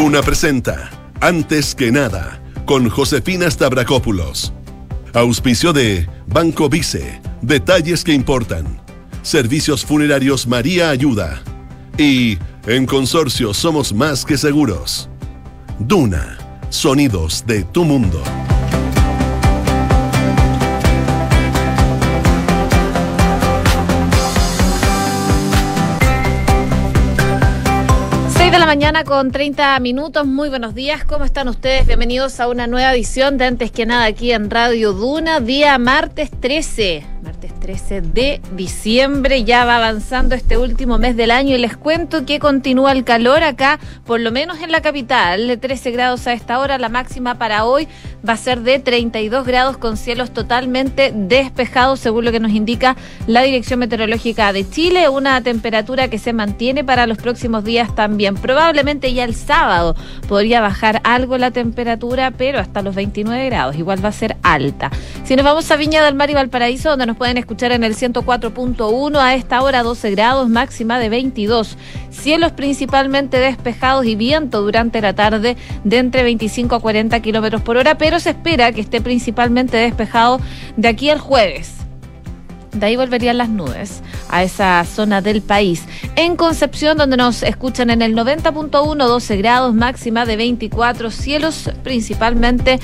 Duna presenta Antes que nada con Josefina Stavrakopoulos. Auspicio de Banco Vice, detalles que importan. Servicios funerarios María Ayuda. Y en Consorcio somos más que seguros. Duna, sonidos de tu mundo. Mañana con 30 minutos. Muy buenos días. ¿Cómo están ustedes? Bienvenidos a una nueva edición de Antes que nada aquí en Radio Duna, día martes 13 martes 13 de diciembre. Ya va avanzando este último mes del año y les cuento que continúa el calor acá, por lo menos en la capital, de 13 grados a esta hora. La máxima para hoy va a ser de 32 grados con cielos totalmente despejados, según lo que nos indica la Dirección Meteorológica de Chile. Una temperatura que se mantiene para los próximos días también. Probablemente ya el sábado podría bajar algo la temperatura, pero hasta los 29 grados. Igual va a ser alta. Si nos vamos a Viña del Mar y Valparaíso, donde nos pueden escuchar en el 104.1 a esta hora 12 grados, máxima de 22. Cielos principalmente despejados y viento durante la tarde de entre 25 a 40 kilómetros por hora, pero se espera que esté principalmente despejado de aquí al jueves. De ahí volverían las nubes a esa zona del país. En Concepción, donde nos escuchan en el 90.1, 12 grados, máxima de 24, cielos principalmente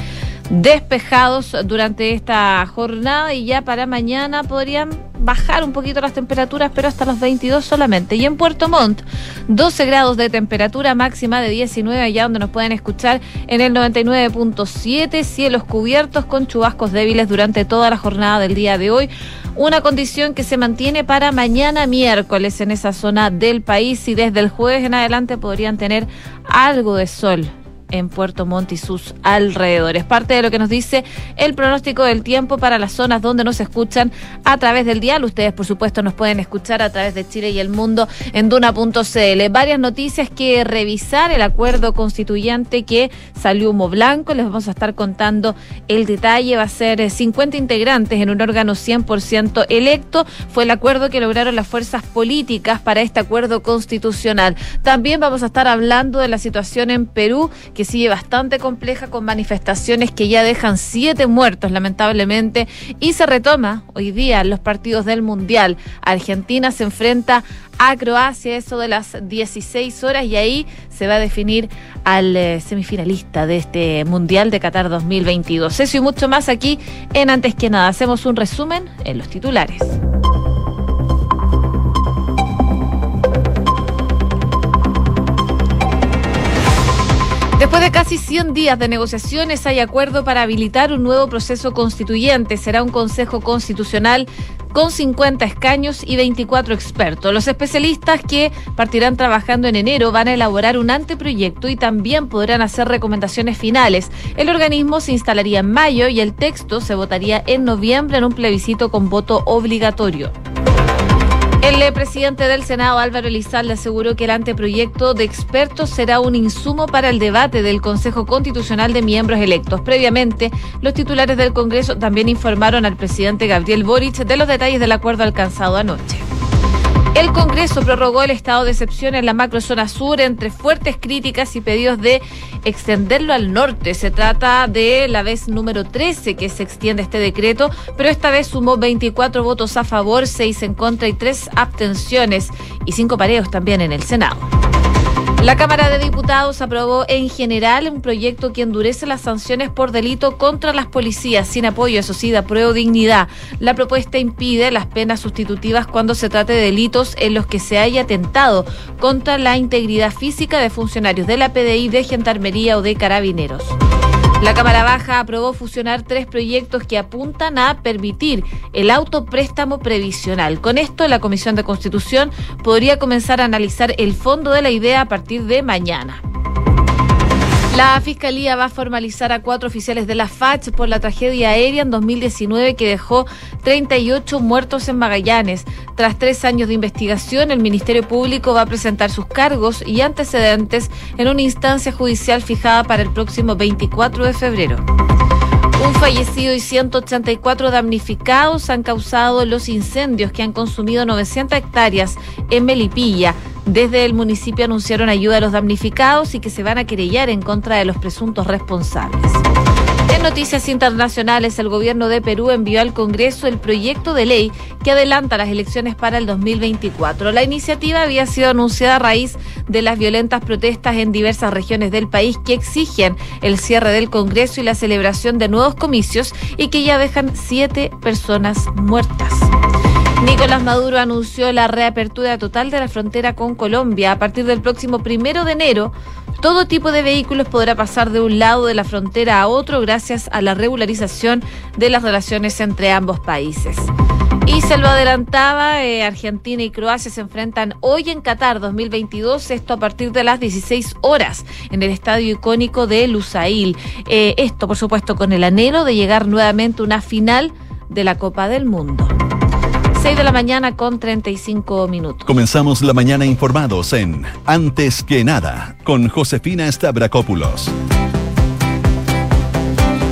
despejados durante esta jornada y ya para mañana podrían bajar un poquito las temperaturas, pero hasta los 22 solamente. Y en Puerto Montt, 12 grados de temperatura máxima de 19, allá donde nos pueden escuchar en el 99.7, cielos cubiertos con chubascos débiles durante toda la jornada del día de hoy. Una condición que se mantiene para mañana miércoles en esa zona del país y desde el jueves en adelante podrían tener algo de sol en Puerto Montt y sus alrededores. Parte de lo que nos dice el pronóstico del tiempo para las zonas donde nos escuchan a través del dial. Ustedes, por supuesto, nos pueden escuchar a través de Chile y el mundo en duna.cl. Varias noticias que revisar. El acuerdo constituyente que salió humo blanco. Les vamos a estar contando el detalle. Va a ser 50 eh, integrantes en un órgano 100% electo. Fue el acuerdo que lograron las fuerzas políticas para este acuerdo constitucional. También vamos a estar hablando de la situación en Perú que sigue bastante compleja con manifestaciones que ya dejan siete muertos lamentablemente y se retoma hoy día los partidos del Mundial. Argentina se enfrenta a Croacia eso de las 16 horas y ahí se va a definir al eh, semifinalista de este Mundial de Qatar 2022. Eso y mucho más aquí en Antes que nada. Hacemos un resumen en los titulares. Después de casi 100 días de negociaciones, hay acuerdo para habilitar un nuevo proceso constituyente. Será un Consejo Constitucional con 50 escaños y 24 expertos. Los especialistas que partirán trabajando en enero van a elaborar un anteproyecto y también podrán hacer recomendaciones finales. El organismo se instalaría en mayo y el texto se votaría en noviembre en un plebiscito con voto obligatorio. El presidente del Senado, Álvaro Elizalde, aseguró que el anteproyecto de expertos será un insumo para el debate del Consejo Constitucional de miembros electos. Previamente, los titulares del Congreso también informaron al presidente Gabriel Boric de los detalles del acuerdo alcanzado anoche. El Congreso prorrogó el estado de excepción en la macrozona sur entre fuertes críticas y pedidos de extenderlo al norte. Se trata de la vez número 13 que se extiende este decreto, pero esta vez sumó 24 votos a favor, 6 en contra y 3 abstenciones y 5 pareos también en el Senado. La Cámara de Diputados aprobó en general un proyecto que endurece las sanciones por delito contra las policías sin apoyo, eso sí, de dignidad. La propuesta impide las penas sustitutivas cuando se trate de delitos en los que se haya atentado contra la integridad física de funcionarios de la PDI, de Gendarmería o de Carabineros. La Cámara Baja aprobó fusionar tres proyectos que apuntan a permitir el autopréstamo previsional. Con esto, la Comisión de Constitución podría comenzar a analizar el fondo de la idea a partir de mañana. La Fiscalía va a formalizar a cuatro oficiales de la FACH por la tragedia aérea en 2019 que dejó 38 muertos en Magallanes. Tras tres años de investigación, el Ministerio Público va a presentar sus cargos y antecedentes en una instancia judicial fijada para el próximo 24 de febrero. Un fallecido y 184 damnificados han causado los incendios que han consumido 900 hectáreas en Melipilla desde el municipio anunciaron ayuda a los damnificados y que se van a querellar en contra de los presuntos responsables. En noticias internacionales, el gobierno de Perú envió al Congreso el proyecto de ley que adelanta las elecciones para el 2024. La iniciativa había sido anunciada a raíz de las violentas protestas en diversas regiones del país que exigen el cierre del Congreso y la celebración de nuevos comicios y que ya dejan siete personas muertas. Nicolás Maduro anunció la reapertura total de la frontera con Colombia a partir del próximo primero de enero todo tipo de vehículos podrá pasar de un lado de la frontera a otro gracias a la regularización de las relaciones entre ambos países. Y se lo adelantaba, eh, Argentina y Croacia se enfrentan hoy en Qatar 2022, esto a partir de las 16 horas en el estadio icónico de Lusail. Eh, esto, por supuesto, con el anhelo de llegar nuevamente a una final de la Copa del Mundo. 6 de la mañana con 35 minutos. Comenzamos la mañana informados en Antes que nada con Josefina Stavrakopoulos.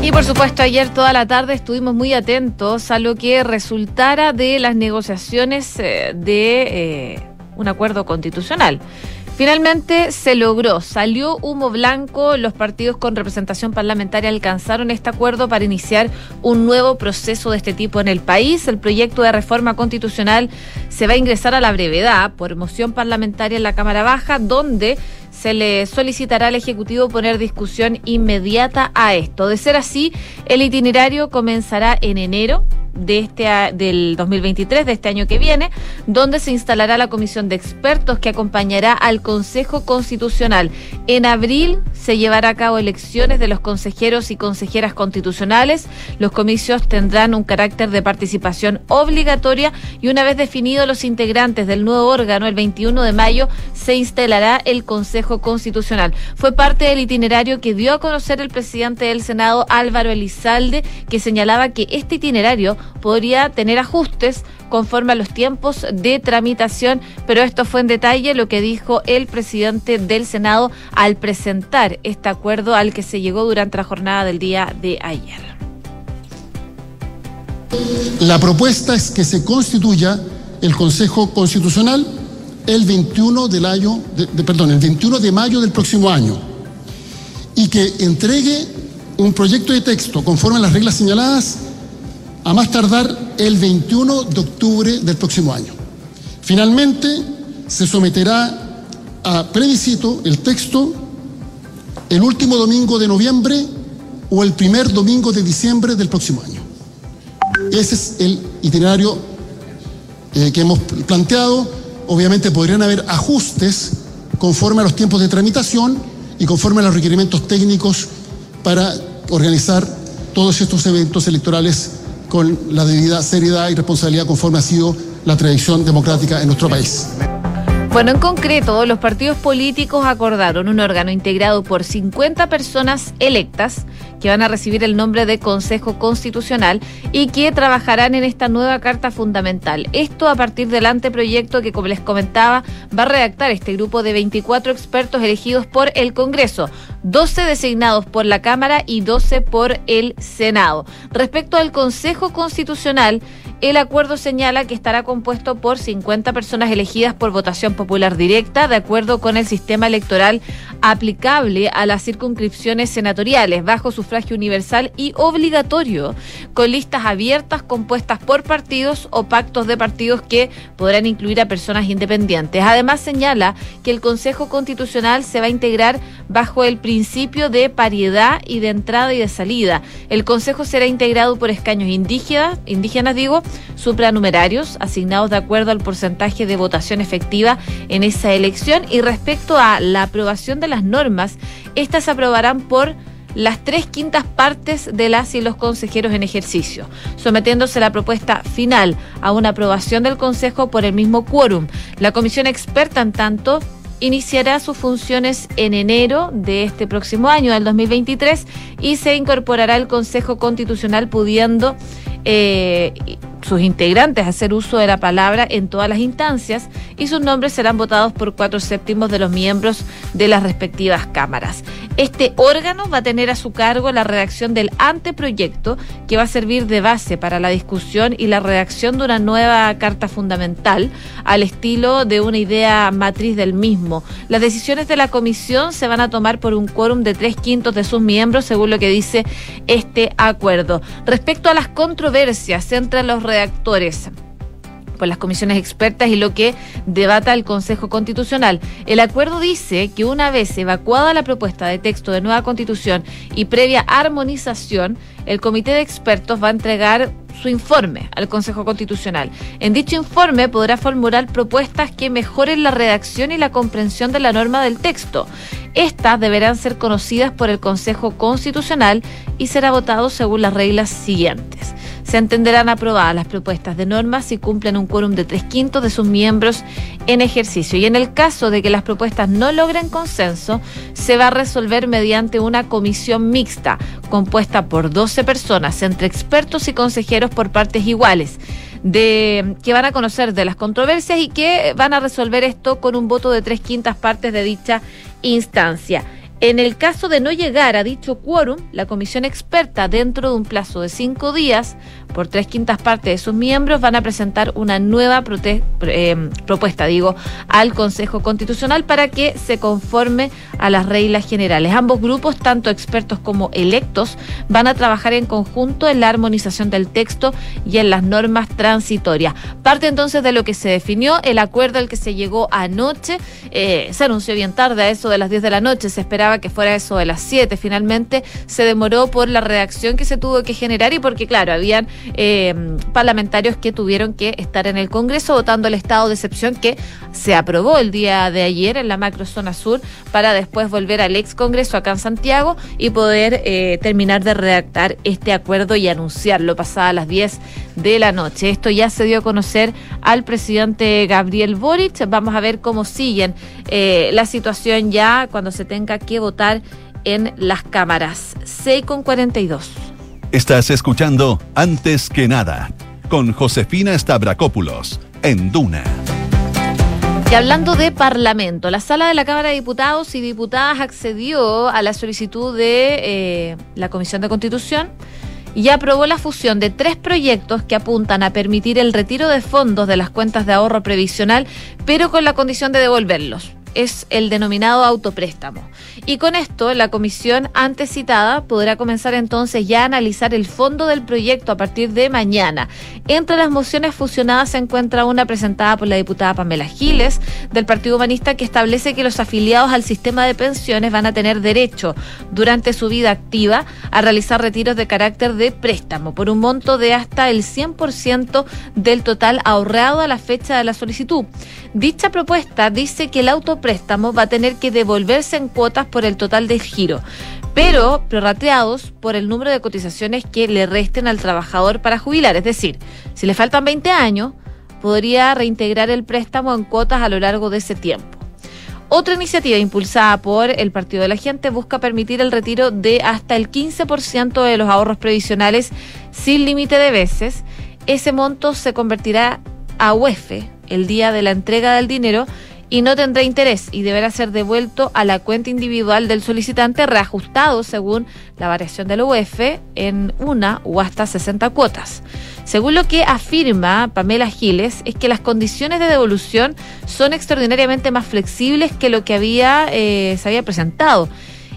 Y por supuesto, ayer toda la tarde estuvimos muy atentos a lo que resultara de las negociaciones eh, de eh, un acuerdo constitucional. Finalmente se logró, salió humo blanco, los partidos con representación parlamentaria alcanzaron este acuerdo para iniciar un nuevo proceso de este tipo en el país. El proyecto de reforma constitucional se va a ingresar a la brevedad por moción parlamentaria en la Cámara Baja, donde se le solicitará al Ejecutivo poner discusión inmediata a esto. De ser así, el itinerario comenzará en enero de este del 2023 de este año que viene, donde se instalará la comisión de expertos que acompañará al Consejo Constitucional. En abril se llevará a cabo elecciones de los consejeros y consejeras constitucionales. Los comicios tendrán un carácter de participación obligatoria y una vez definidos los integrantes del nuevo órgano el 21 de mayo se instalará el Consejo Constitucional. Fue parte del itinerario que dio a conocer el presidente del Senado Álvaro Elizalde, que señalaba que este itinerario podría tener ajustes conforme a los tiempos de tramitación, pero esto fue en detalle lo que dijo el presidente del Senado al presentar este acuerdo al que se llegó durante la jornada del día de ayer. La propuesta es que se constituya el Consejo Constitucional el 21 del año, perdón, el 21 de mayo del próximo año y que entregue un proyecto de texto conforme a las reglas señaladas a más tardar el 21 de octubre del próximo año. Finalmente, se someterá a plebiscito el texto el último domingo de noviembre o el primer domingo de diciembre del próximo año. Ese es el itinerario eh, que hemos planteado. Obviamente podrían haber ajustes conforme a los tiempos de tramitación y conforme a los requerimientos técnicos para organizar todos estos eventos electorales con la debida seriedad y responsabilidad conforme ha sido la tradición democrática en nuestro país. Bueno, en concreto, los partidos políticos acordaron un órgano integrado por 50 personas electas que van a recibir el nombre de Consejo Constitucional y que trabajarán en esta nueva Carta Fundamental. Esto a partir del anteproyecto que, como les comentaba, va a redactar este grupo de 24 expertos elegidos por el Congreso, 12 designados por la Cámara y 12 por el Senado. Respecto al Consejo Constitucional, el acuerdo señala que estará compuesto por 50 personas elegidas por votación popular directa, de acuerdo con el sistema electoral aplicable a las circunscripciones senatoriales, bajo sufragio universal y obligatorio, con listas abiertas compuestas por partidos o pactos de partidos que podrán incluir a personas independientes. Además, señala que el Consejo Constitucional se va a integrar bajo el principio de paridad y de entrada y de salida. El Consejo será integrado por escaños indígenas, indígenas digo, supranumerarios, asignados de acuerdo al porcentaje de votación efectiva en esa elección. Y respecto a la aprobación de las normas, estas se aprobarán por las tres quintas partes de las y los consejeros en ejercicio, sometiéndose la propuesta final a una aprobación del Consejo por el mismo quórum. La comisión experta, en tanto, iniciará sus funciones en enero de este próximo año, del 2023, y se incorporará el Consejo Constitucional pudiendo eh, sus integrantes hacer uso de la palabra en todas las instancias y sus nombres serán votados por cuatro séptimos de los miembros de las respectivas cámaras. Este órgano va a tener a su cargo la redacción del anteproyecto que va a servir de base para la discusión y la redacción de una nueva carta fundamental al estilo de una idea matriz del mismo. Las decisiones de la comisión se van a tomar por un quórum de tres quintos de sus miembros, según lo que dice este acuerdo. Respecto a las controversias entre los redactores, por las comisiones expertas y lo que debata el Consejo Constitucional. El acuerdo dice que una vez evacuada la propuesta de texto de nueva constitución y previa armonización, el comité de expertos va a entregar su informe al Consejo Constitucional. En dicho informe podrá formular propuestas que mejoren la redacción y la comprensión de la norma del texto. Estas deberán ser conocidas por el Consejo Constitucional y será votado según las reglas siguientes se entenderán aprobadas las propuestas de normas si cumplen un quórum de tres quintos de sus miembros en ejercicio. Y en el caso de que las propuestas no logren consenso, se va a resolver mediante una comisión mixta compuesta por 12 personas, entre expertos y consejeros por partes iguales de que van a conocer de las controversias y que van a resolver esto con un voto de tres quintas partes de dicha instancia. En el caso de no llegar a dicho quórum, la comisión experta, dentro de un plazo de cinco días, por tres quintas partes de sus miembros, van a presentar una nueva eh, propuesta, digo, al Consejo Constitucional para que se conforme a las reglas generales. Ambos grupos, tanto expertos como electos, van a trabajar en conjunto en la armonización del texto y en las normas transitorias. Parte entonces de lo que se definió, el acuerdo al que se llegó anoche, eh, se anunció bien tarde, a eso de las 10 de la noche, se esperaba que fuera eso de las 7, finalmente se demoró por la redacción que se tuvo que generar y porque, claro, habían eh, parlamentarios que tuvieron que estar en el Congreso votando el estado de excepción que se aprobó el día de ayer en la macrozona sur para después volver al ex Congreso acá en Santiago y poder eh, terminar de redactar este acuerdo y anunciarlo pasada las 10 de la noche. Esto ya se dio a conocer al presidente Gabriel Boric. Vamos a ver cómo siguen eh, la situación ya cuando se tenga que votar en las cámaras. 6 con 42. Estás escuchando Antes que nada con Josefina Stavrakopoulos en Duna. Y hablando de Parlamento, la sala de la Cámara de Diputados y Diputadas accedió a la solicitud de eh, la Comisión de Constitución y aprobó la fusión de tres proyectos que apuntan a permitir el retiro de fondos de las cuentas de ahorro previsional, pero con la condición de devolverlos es el denominado autopréstamo. Y con esto, la comisión antes citada podrá comenzar entonces ya a analizar el fondo del proyecto a partir de mañana. Entre las mociones fusionadas se encuentra una presentada por la diputada Pamela Giles del Partido Humanista que establece que los afiliados al sistema de pensiones van a tener derecho durante su vida activa a realizar retiros de carácter de préstamo por un monto de hasta el 100% del total ahorrado a la fecha de la solicitud. Dicha propuesta dice que el autopréstamo va a tener que devolverse en cuotas por el total del giro, pero prorrateados por el número de cotizaciones que le resten al trabajador para jubilar. Es decir, si le faltan 20 años, podría reintegrar el préstamo en cuotas a lo largo de ese tiempo. Otra iniciativa impulsada por el Partido de la Gente busca permitir el retiro de hasta el 15% de los ahorros previsionales sin límite de veces. Ese monto se convertirá a UEF, el día de la entrega del dinero y no tendrá interés y deberá ser devuelto a la cuenta individual del solicitante reajustado según la variación del UEF en una o hasta 60 cuotas. Según lo que afirma Pamela Giles, es que las condiciones de devolución son extraordinariamente más flexibles que lo que había, eh, se había presentado.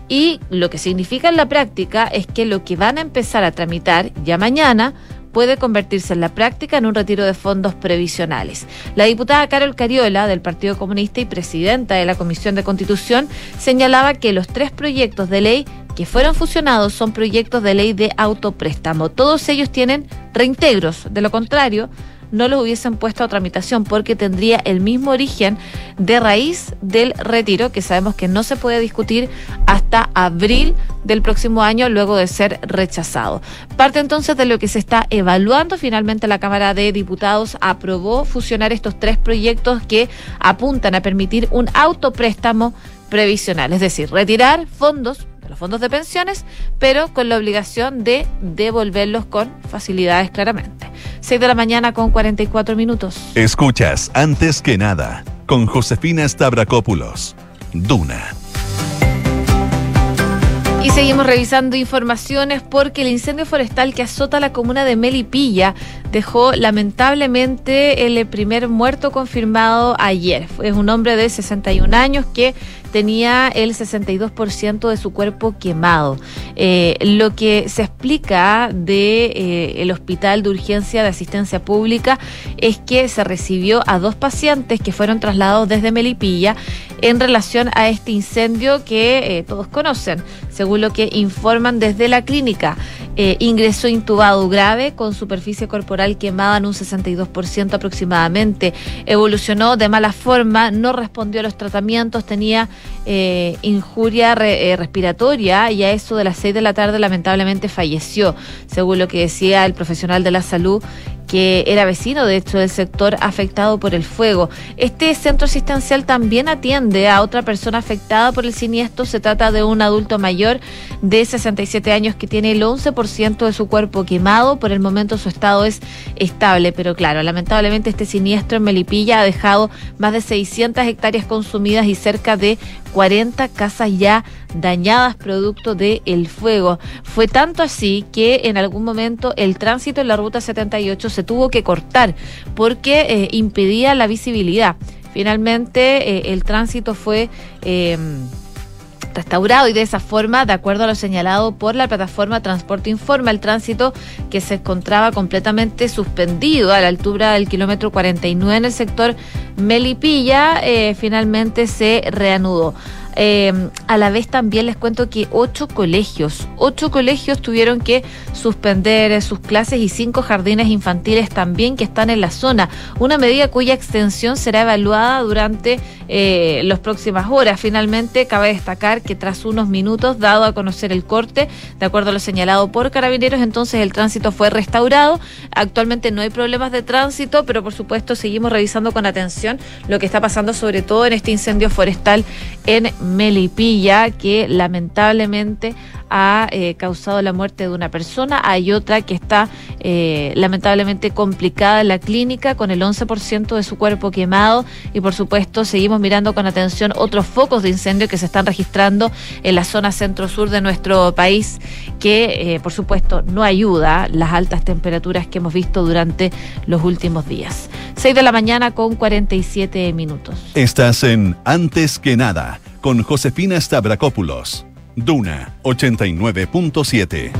Y lo que significa en la práctica es que lo que van a empezar a tramitar ya mañana puede convertirse en la práctica en un retiro de fondos previsionales. La diputada Carol Cariola, del Partido Comunista y presidenta de la Comisión de Constitución, señalaba que los tres proyectos de ley que fueron fusionados son proyectos de ley de autopréstamo. Todos ellos tienen reintegros. De lo contrario, no los hubiesen puesto a tramitación porque tendría el mismo origen de raíz del retiro que sabemos que no se puede discutir hasta abril del próximo año luego de ser rechazado. Parte entonces de lo que se está evaluando, finalmente la Cámara de Diputados aprobó fusionar estos tres proyectos que apuntan a permitir un autopréstamo previsional, es decir, retirar fondos los fondos de pensiones, pero con la obligación de devolverlos con facilidades claramente. 6 de la mañana con 44 minutos. Escuchas antes que nada con Josefina Stavrakopoulos. Duna Y seguimos revisando informaciones porque el incendio forestal que azota la comuna de Melipilla dejó lamentablemente el primer muerto confirmado ayer. Es un hombre de 61 años que tenía el 62% de su cuerpo quemado. Eh, lo que se explica de eh, el hospital de urgencia de asistencia pública es que se recibió a dos pacientes que fueron trasladados desde Melipilla en relación a este incendio que eh, todos conocen, según lo que informan desde la clínica. ingresó intubado grave con superficie corporal quemada en un 62% aproximadamente. Evolucionó de mala forma, no respondió a los tratamientos, tenía eh, injuria eh, respiratoria y a eso de las 6 de la tarde lamentablemente falleció, según lo que decía el profesional de la salud que era vecino, de hecho, del sector afectado por el fuego. Este centro asistencial también atiende a otra persona afectada por el siniestro. Se trata de un adulto mayor de 67 años que tiene el 11% de su cuerpo quemado. Por el momento su estado es estable, pero claro, lamentablemente este siniestro en Melipilla ha dejado más de 600 hectáreas consumidas y cerca de 40 casas ya dañadas producto del el fuego. Fue tanto así que en algún momento el tránsito en la ruta 78 se tuvo que cortar porque eh, impedía la visibilidad. Finalmente eh, el tránsito fue... Em, restaurado y de esa forma, de acuerdo a lo señalado por la plataforma Transporte Informa, el tránsito que se encontraba completamente suspendido a la altura del kilómetro 49 en el sector Melipilla, eh, finalmente se reanudó. Eh, a la vez también les cuento que ocho colegios, ocho colegios tuvieron que suspender sus clases y cinco jardines infantiles también que están en la zona. Una medida cuya extensión será evaluada durante eh, las próximas horas. Finalmente, cabe destacar que tras unos minutos, dado a conocer el corte, de acuerdo a lo señalado por carabineros, entonces el tránsito fue restaurado. Actualmente no hay problemas de tránsito, pero por supuesto seguimos revisando con atención lo que está pasando, sobre todo en este incendio forestal en Melipilla, que lamentablemente ha eh, causado la muerte de una persona. Hay otra que está eh, lamentablemente complicada en la clínica con el 11% de su cuerpo quemado y por supuesto seguimos mirando con atención otros focos de incendio que se están registrando en la zona centro-sur de nuestro país que eh, por supuesto no ayuda las altas temperaturas que hemos visto durante los últimos días. 6 de la mañana con 47 minutos. Estás en Antes que nada con Josefina Stavrakopoulos. Duna 89.7.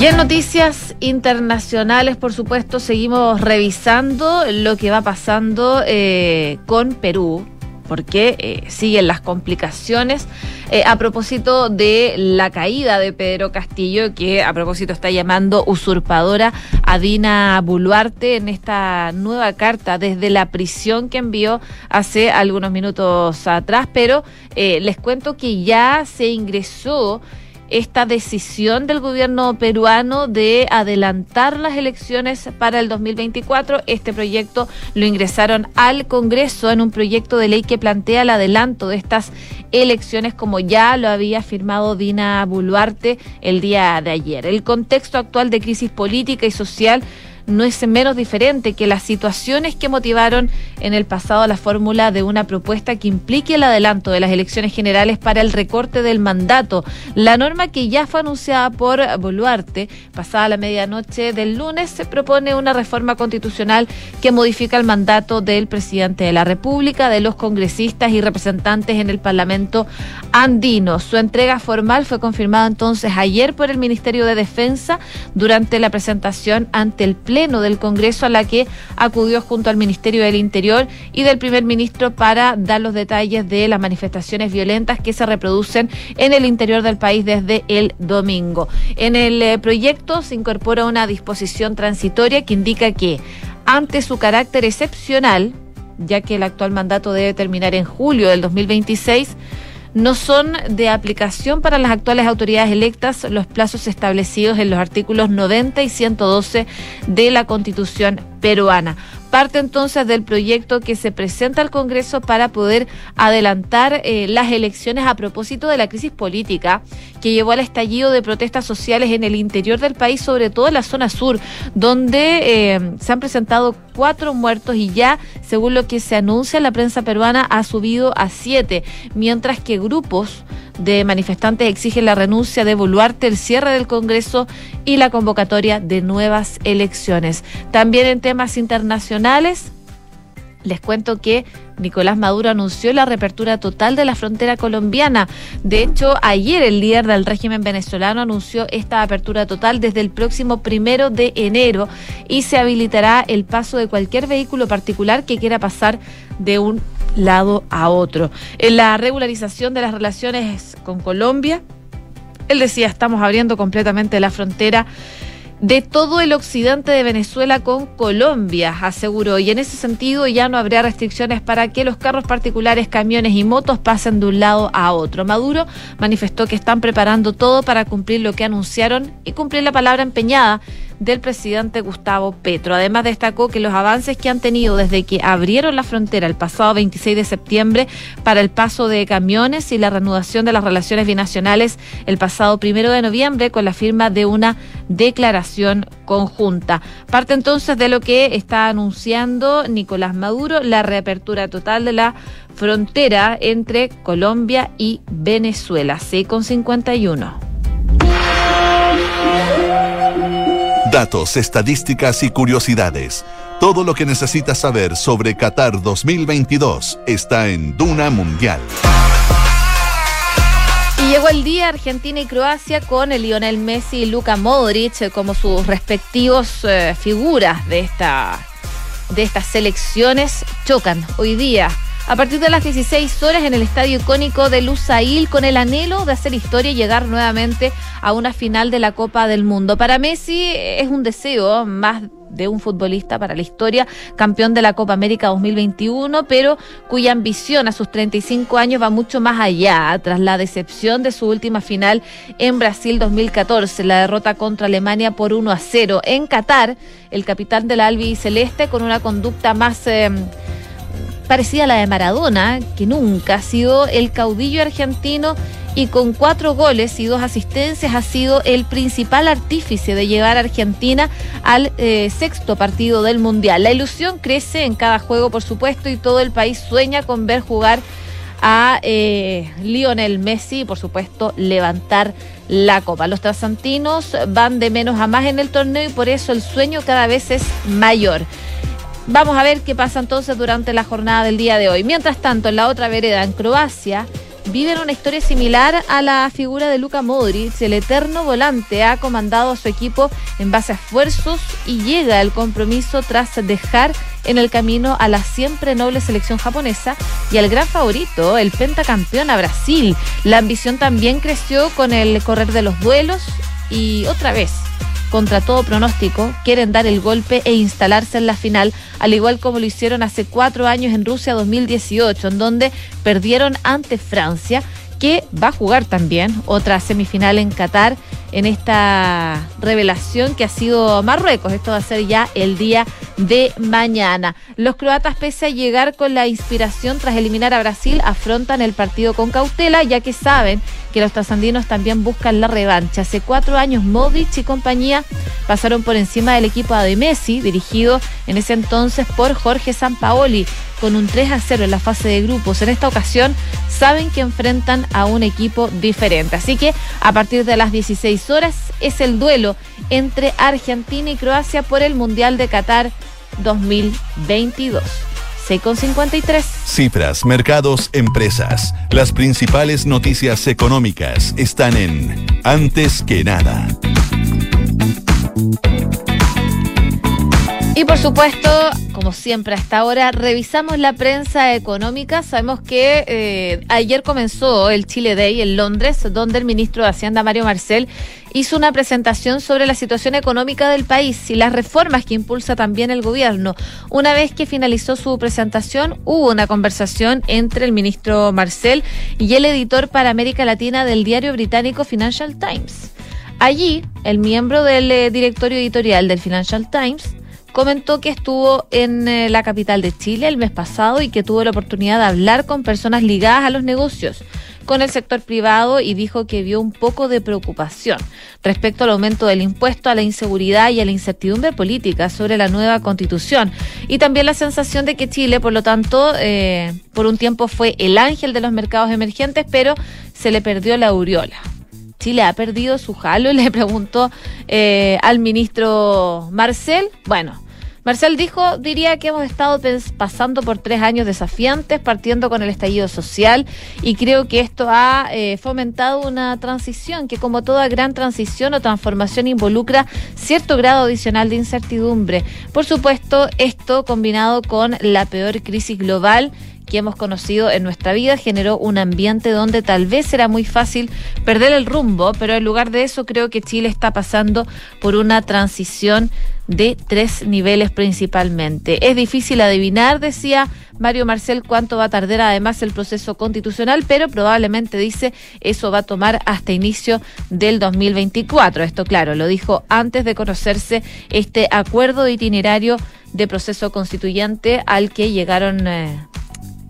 Y en noticias internacionales, por supuesto, seguimos revisando lo que va pasando eh, con Perú porque eh, siguen las complicaciones. Eh, a propósito de la caída de Pedro Castillo, que a propósito está llamando usurpadora a Dina Boluarte en esta nueva carta desde la prisión que envió hace algunos minutos atrás, pero eh, les cuento que ya se ingresó esta decisión del gobierno peruano de adelantar las elecciones para el 2024. Este proyecto lo ingresaron al Congreso en un proyecto de ley que plantea el adelanto de estas elecciones como ya lo había firmado Dina Boluarte el día de ayer. El contexto actual de crisis política y social no es menos diferente que las situaciones que motivaron en el pasado la fórmula de una propuesta que implique el adelanto de las elecciones generales para el recorte del mandato. La norma que ya fue anunciada por Boluarte, pasada la medianoche del lunes, se propone una reforma constitucional que modifica el mandato del presidente de la República, de los congresistas y representantes en el Parlamento andino. Su entrega formal fue confirmada entonces ayer por el Ministerio de Defensa durante la presentación ante el Pleno del Congreso a la que acudió junto al Ministerio del Interior y del primer ministro para dar los detalles de las manifestaciones violentas que se reproducen en el interior del país desde el domingo. En el eh, proyecto se incorpora una disposición transitoria que indica que ante su carácter excepcional, ya que el actual mandato debe terminar en julio del 2026, no son de aplicación para las actuales autoridades electas los plazos establecidos en los artículos 90 y 112 de la Constitución peruana. Parte entonces del proyecto que se presenta al Congreso para poder adelantar eh, las elecciones a propósito de la crisis política que llevó al estallido de protestas sociales en el interior del país, sobre todo en la zona sur, donde eh, se han presentado cuatro muertos y ya, según lo que se anuncia, la prensa peruana ha subido a siete, mientras que grupos de manifestantes exigen la renuncia de Boluarte, el cierre del Congreso y la convocatoria de nuevas elecciones. También en temas internacionales, les cuento que Nicolás Maduro anunció la reapertura total de la frontera colombiana. De hecho, ayer el líder del régimen venezolano anunció esta apertura total desde el próximo primero de enero y se habilitará el paso de cualquier vehículo particular que quiera pasar de un lado a otro. En la regularización de las relaciones con Colombia, él decía, estamos abriendo completamente la frontera de todo el occidente de Venezuela con Colombia, aseguró. Y en ese sentido ya no habría restricciones para que los carros particulares, camiones y motos pasen de un lado a otro. Maduro manifestó que están preparando todo para cumplir lo que anunciaron y cumplir la palabra empeñada del presidente Gustavo Petro. Además destacó que los avances que han tenido desde que abrieron la frontera el pasado 26 de septiembre para el paso de camiones y la reanudación de las relaciones binacionales el pasado primero de noviembre con la firma de una declaración conjunta. Parte entonces de lo que está anunciando Nicolás Maduro, la reapertura total de la frontera entre Colombia y Venezuela. C con 51. Datos, estadísticas y curiosidades. Todo lo que necesitas saber sobre Qatar 2022 está en Duna Mundial. Y llegó el día Argentina y Croacia con el Lionel Messi y Luka Modric eh, como sus respectivos eh, figuras de esta de estas selecciones chocan hoy día a partir de las 16 horas en el estadio icónico de Lusail con el anhelo de hacer historia y llegar nuevamente a una final de la Copa del Mundo. Para Messi es un deseo más de un futbolista para la historia, campeón de la Copa América 2021, pero cuya ambición a sus 35 años va mucho más allá, tras la decepción de su última final en Brasil 2014, la derrota contra Alemania por 1 a 0. En Qatar, el capitán del Albi Celeste, con una conducta más... Eh, parecida a la de Maradona, que nunca ha sido el caudillo argentino y con cuatro goles y dos asistencias ha sido el principal artífice de llevar a Argentina al eh, sexto partido del Mundial. La ilusión crece en cada juego, por supuesto, y todo el país sueña con ver jugar a eh, Lionel Messi y, por supuesto, levantar la copa. Los trasantinos van de menos a más en el torneo y por eso el sueño cada vez es mayor. Vamos a ver qué pasa entonces durante la jornada del día de hoy. Mientras tanto, en la otra vereda, en Croacia, viven una historia similar a la figura de Luka Modric. El eterno volante ha comandado a su equipo en base a esfuerzos y llega al compromiso tras dejar en el camino a la siempre noble selección japonesa y al gran favorito, el pentacampeón a Brasil. La ambición también creció con el correr de los duelos y otra vez contra todo pronóstico, quieren dar el golpe e instalarse en la final, al igual como lo hicieron hace cuatro años en Rusia 2018, en donde perdieron ante Francia, que va a jugar también otra semifinal en Qatar en esta revelación que ha sido Marruecos. Esto va a ser ya el día de mañana. Los croatas, pese a llegar con la inspiración tras eliminar a Brasil, afrontan el partido con cautela, ya que saben que los trasandinos también buscan la revancha. Hace cuatro años Modric y compañía pasaron por encima del equipo de Messi, dirigido en ese entonces por Jorge Sampaoli, con un 3 a 0 en la fase de grupos. En esta ocasión saben que enfrentan a un equipo diferente. Así que a partir de las 16 horas es el duelo entre Argentina y Croacia por el Mundial de Qatar 2022 con 53. Cifras, mercados, empresas. Las principales noticias económicas están en Antes que nada. Y por supuesto, como siempre hasta ahora, revisamos la prensa económica. Sabemos que eh, ayer comenzó el Chile Day en Londres, donde el ministro de Hacienda, Mario Marcel, hizo una presentación sobre la situación económica del país y las reformas que impulsa también el gobierno. Una vez que finalizó su presentación, hubo una conversación entre el ministro Marcel y el editor para América Latina del diario británico Financial Times. Allí, el miembro del eh, directorio editorial del Financial Times comentó que estuvo en eh, la capital de Chile el mes pasado y que tuvo la oportunidad de hablar con personas ligadas a los negocios. con el sector privado y dijo que vio un poco de preocupación respecto al aumento del impuesto, a la inseguridad y a la incertidumbre política sobre la nueva constitución. Y también la sensación de que Chile, por lo tanto, eh, por un tiempo fue el ángel de los mercados emergentes, pero se le perdió la aureola. Chile ha perdido su jalo, le preguntó eh, al ministro Marcel. Bueno, Marcel dijo, diría que hemos estado pasando por tres años desafiantes, partiendo con el estallido social, y creo que esto ha eh, fomentado una transición que, como toda gran transición o transformación, involucra cierto grado adicional de incertidumbre. Por supuesto, esto combinado con la peor crisis global que hemos conocido en nuestra vida generó un ambiente donde tal vez era muy fácil perder el rumbo, pero en lugar de eso creo que Chile está pasando por una transición de tres niveles principalmente. Es difícil adivinar, decía Mario Marcel, cuánto va a tardar además el proceso constitucional, pero probablemente dice eso va a tomar hasta inicio del 2024. Esto claro, lo dijo antes de conocerse este acuerdo itinerario de proceso constituyente al que llegaron eh,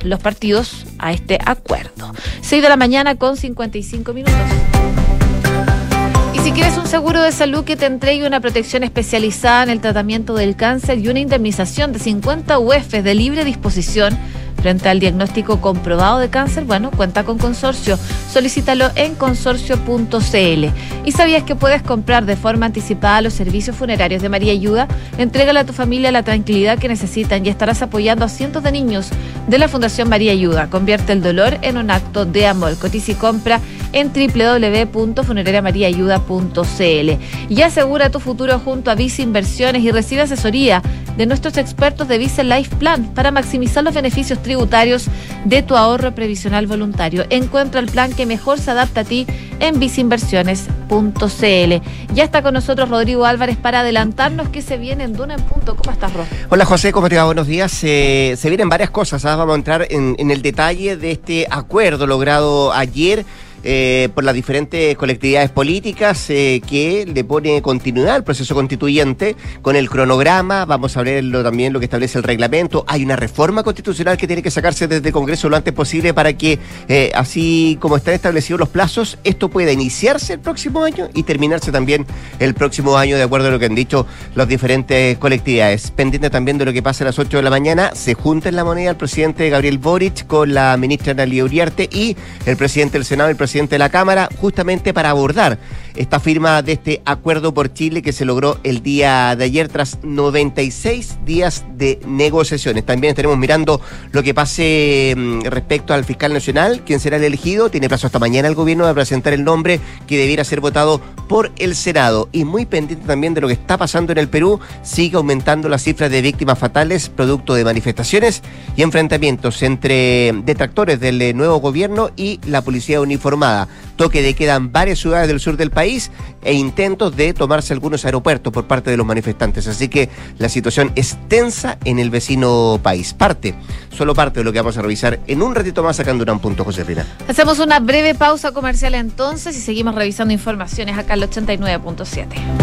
los partidos a este acuerdo. 6 de la mañana con 55 minutos. Y si quieres un seguro de salud que te entregue una protección especializada en el tratamiento del cáncer y una indemnización de 50 UEFs de libre disposición, Frente al diagnóstico comprobado de cáncer, bueno, cuenta con consorcio. Solicítalo en consorcio.cl. ¿Y sabías que puedes comprar de forma anticipada los servicios funerarios de María Ayuda? Entrégale a tu familia la tranquilidad que necesitan y estarás apoyando a cientos de niños de la Fundación María Ayuda. Convierte el dolor en un acto de amor. Cotiza y compra en www.funerariamariaayuda.cl. Y asegura tu futuro junto a Visa Inversiones y recibe asesoría de nuestros expertos de Visa Life Plan para maximizar los beneficios tributarios de tu ahorro previsional voluntario. Encuentra el plan que mejor se adapta a ti en viceinversiones.cl. Ya está con nosotros Rodrigo Álvarez para adelantarnos qué se viene en Duna en Punto. ¿Cómo estás, Ro? Hola, José, ¿cómo te va? Buenos días. Se vienen varias cosas. ¿ah? Vamos a entrar en, en el detalle de este acuerdo logrado ayer eh, por las diferentes colectividades políticas eh, que le pone continuidad al proceso constituyente con el cronograma, vamos a verlo también lo que establece el reglamento, hay una reforma constitucional que tiene que sacarse desde el Congreso lo antes posible para que eh, así como están establecidos los plazos, esto pueda iniciarse el próximo año y terminarse también el próximo año de acuerdo a lo que han dicho las diferentes colectividades. Pendiente también de lo que pasa a las 8 de la mañana, se junta en la moneda el presidente Gabriel Boric con la ministra Analia Uriarte y el presidente del Senado, el presidente presidente de la Cámara, justamente para abordar esta firma de este acuerdo por Chile que se logró el día de ayer tras 96 días de negociaciones. También estaremos mirando lo que pase mm, respecto al fiscal nacional, quien será el elegido. Tiene plazo hasta mañana el gobierno de presentar el nombre que debiera ser votado por el Senado. Y muy pendiente también de lo que está pasando en el Perú, sigue aumentando la cifra de víctimas fatales producto de manifestaciones y enfrentamientos entre detractores del eh, nuevo gobierno y la policía uniformada toque de queda en varias ciudades del sur del e intentos de tomarse algunos aeropuertos por parte de los manifestantes. Así que la situación es tensa en el vecino país. Parte, solo parte de lo que vamos a revisar en un ratito más acá en Durán. Josefina. Hacemos una breve pausa comercial entonces y seguimos revisando informaciones acá al 89.7.